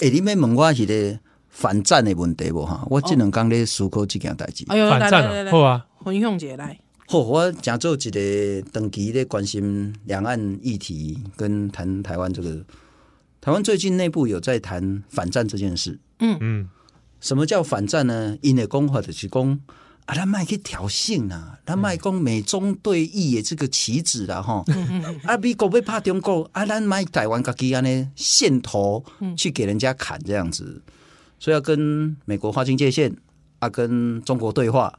哎、欸，你们问我是个反战的问题无哈？我这两天在思考这件代志。哎呦，反战好啊，分享一下来。好，我讲做一个长期咧关心两岸议题，跟谈台湾这个。台湾最近内部有在谈反战这件事。嗯嗯，什么叫反战呢？因为讲法就是讲啊，咱卖去挑衅呐，咱卖讲美中对弈的这个棋子啦吼。啊，美国要怕中国，啊，咱卖台湾家己安尼线头去给人家砍这样子，所以要跟美国划清界限，啊，跟中国对话，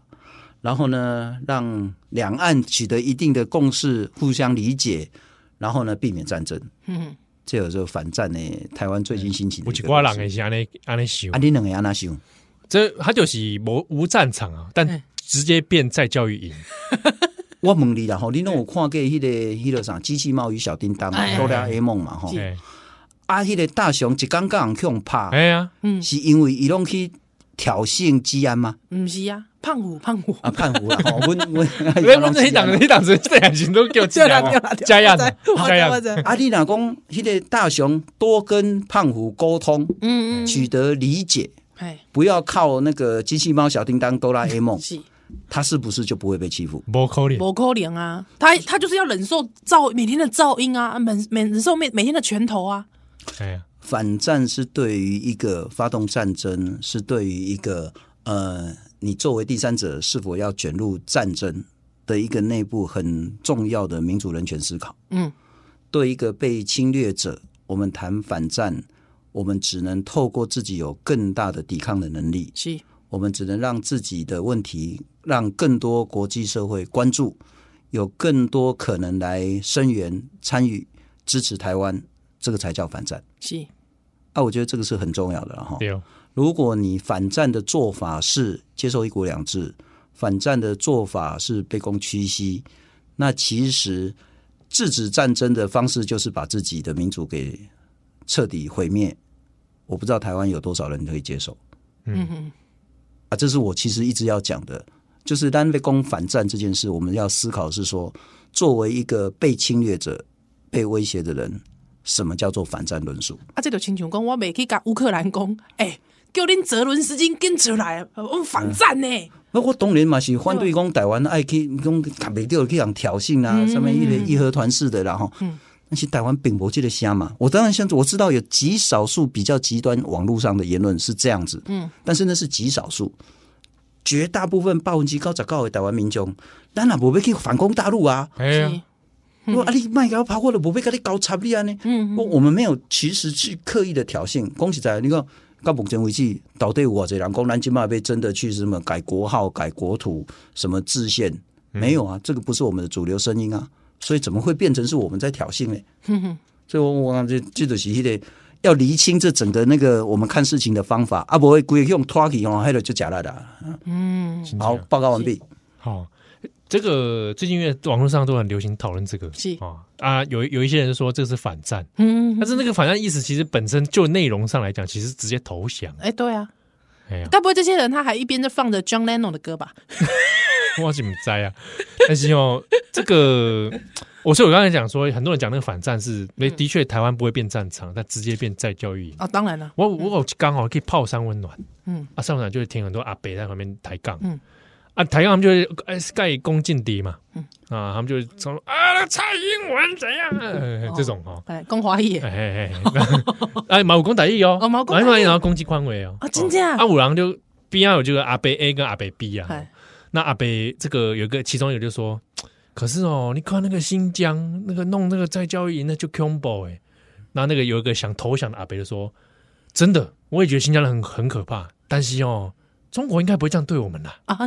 然后呢，让两岸取得一定的共识，互相理解，然后呢，避免战争。嗯，这有时候反战呢，台湾最近兴起的。有几挂人也是安尼安尼想，啊，你两个安那想？这他就是无无战场啊，但直接变再教育营。我问你啦，吼，你拢有看过迄个迄个啥机器猫与小叮当嘛，哆啦 A 梦嘛，吼。啊，迄个大雄一刚刚去用拍，哎呀，嗯，是因为伊拢去挑衅治安吗？不是啊，胖虎胖虎啊，胖虎啦，我我我，我这一档一档子这样子都给我加压加压加压。啊，你若讲迄个大雄多跟胖虎沟通，嗯嗯，取得理解。不要靠那个机器猫、小叮当、哆啦 A 梦，是他是不是就不会被欺负？不可能，不可能啊！他他就是要忍受噪每天的噪音啊，每每忍受每每天的拳头啊。哎呀，反战是对于一个发动战争，是对于一个呃，你作为第三者是否要卷入战争的一个内部很重要的民主人权思考。嗯，对一个被侵略者，我们谈反战。我们只能透过自己有更大的抵抗的能力，是我们只能让自己的问题让更多国际社会关注，有更多可能来声援、参与、支持台湾，这个才叫反战。是啊，我觉得这个是很重要的哈。对，如果你反战的做法是接受一国两制，反战的做法是卑躬屈膝，那其实制止战争的方式就是把自己的民主给彻底毁灭。我不知道台湾有多少人可以接受，嗯哼，啊，这是我其实一直要讲的，就是单被攻反战这件事，我们要思考是说，作为一个被侵略者、被威胁的人，什么叫做反战论述？啊，这就亲像讲，我没去跟乌克兰讲，哎、欸，叫恁泽伦斯基跟出来，我反战呢？那、嗯、我当然嘛是反对讲台湾爱去讲卡没掉去讲挑衅啊，什么一个义和团式的，然后。嗯但是台湾并不记得瞎嘛，我当然现在我知道有极少数比较极端网络上的言论是这样子，嗯，但是那是极少数，绝大部分百分之九十九的台湾民众，咱也不会去反攻大陆啊，哎呀，我啊你卖给我跑过了，不会跟你搞差别呢，嗯，我我们没有其实去刻意的挑衅，恭喜在你看到目前为止，到底有多少人讲南京嘛被真的去什么改国号、改国土、什么制宪，没有啊，这个不是我们的主流声音啊。所以怎么会变成是我们在挑衅呢？所以我我感觉这就是一个要厘清这整个那个我们看事情的方法啊，不会故意用拖起哦，还有就假了的。嗯，好，报告完毕。好，这个最近因为网络上都很流行讨论这个，是啊啊，有有一些人说这是反战，嗯，但是那个反战意思其实本身就内容上来讲，其实直接投降。哎，对啊，哎呀，该不会这些人他还一边在放着 John Lennon 的歌吧？我怎么在啊？但是哦，这个，我说我刚才讲说，很多人讲那个反战是，没的确台湾不会变战场，但直接变再教育营。啊。当然了，我我刚好可以泡山温暖，嗯。啊，上场就会听很多阿北在旁边抬杠，嗯。啊，抬杠他们就会盖攻进敌嘛，嗯。啊，他们就会说啊，蔡英文怎样？这种哦，哎，攻华裔，哎哎哎，哎，毛攻台裔哦，毛攻台裔，然后攻击宽维哦，啊，真的啊，阿五郎就必要有这个阿北 A 跟阿北 B 啊。那阿北这个有一个，其中有就说，可是哦，你看那个新疆那个弄那个再教育营，那就 combo 哎。那那个有一个想投降的阿北就说，真的，我也觉得新疆人很很可怕，但是哦，中国应该不会这样对我们啦啊。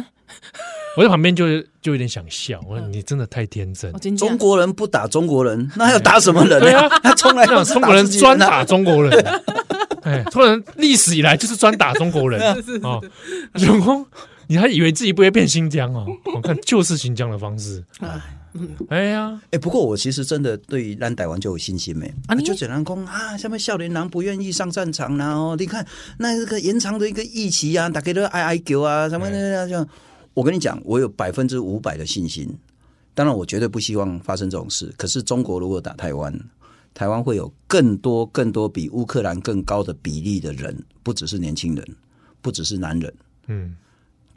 我在旁边就就有点想笑，我说你真的太天真。中国人不打中国人，那要打什么人？对啊，他从来中国人专打中国人。哎，中国人历史以来就是专打中国人啊！永丰，你还以为自己不会变新疆哦？我 看就是新疆的方式。哎呀，哎，不过我其实真的对于咱台湾就有信心没？啊，就只能讲啊，什么少年郎不愿意上战场，然后你看那这个延长的一个疫期啊，大家都哀哀叫啊，什么的这样。我跟你讲，我有百分之五百的信心。当然，我绝对不希望发生这种事。可是，中国如果打台湾，台湾会有更多更多比乌克兰更高的比例的人，不只是年轻人，不只是男人，嗯。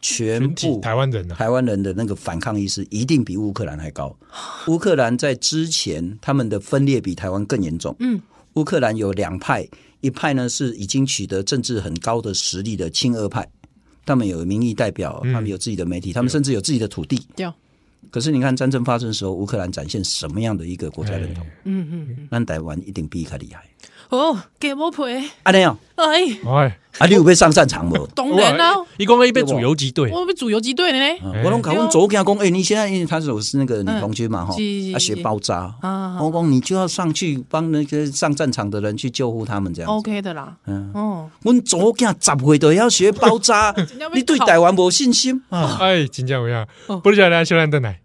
全部台湾人，台湾人的那个反抗意识一定比乌克兰还高。乌克兰在之前他们的分裂比台湾更严重。嗯，乌克兰有两派，一派呢是已经取得政治很高的实力的亲俄派，他们有民意代表，他们有自己的媒体，他们甚至有自己的土地。可是你看战争发生的时候，乌克兰展现什么样的一个国家认同？嗯嗯，那台湾一定比他厉害。哦，给我赔。阿亮，哎哎，啊，你有被上战场不？当然啦，一共一被主游击队，我被主游击队呢。我拢搞问左家公，哎，你现在因为他是我是那个女同学嘛哈，啊学包扎啊，我讲你就要上去帮那个上战场的人去救护他们这样。OK 的啦，嗯哦，我左家十岁都要学包扎，你对台湾无信心啊？哎，真正有影，不如来来小兰登来。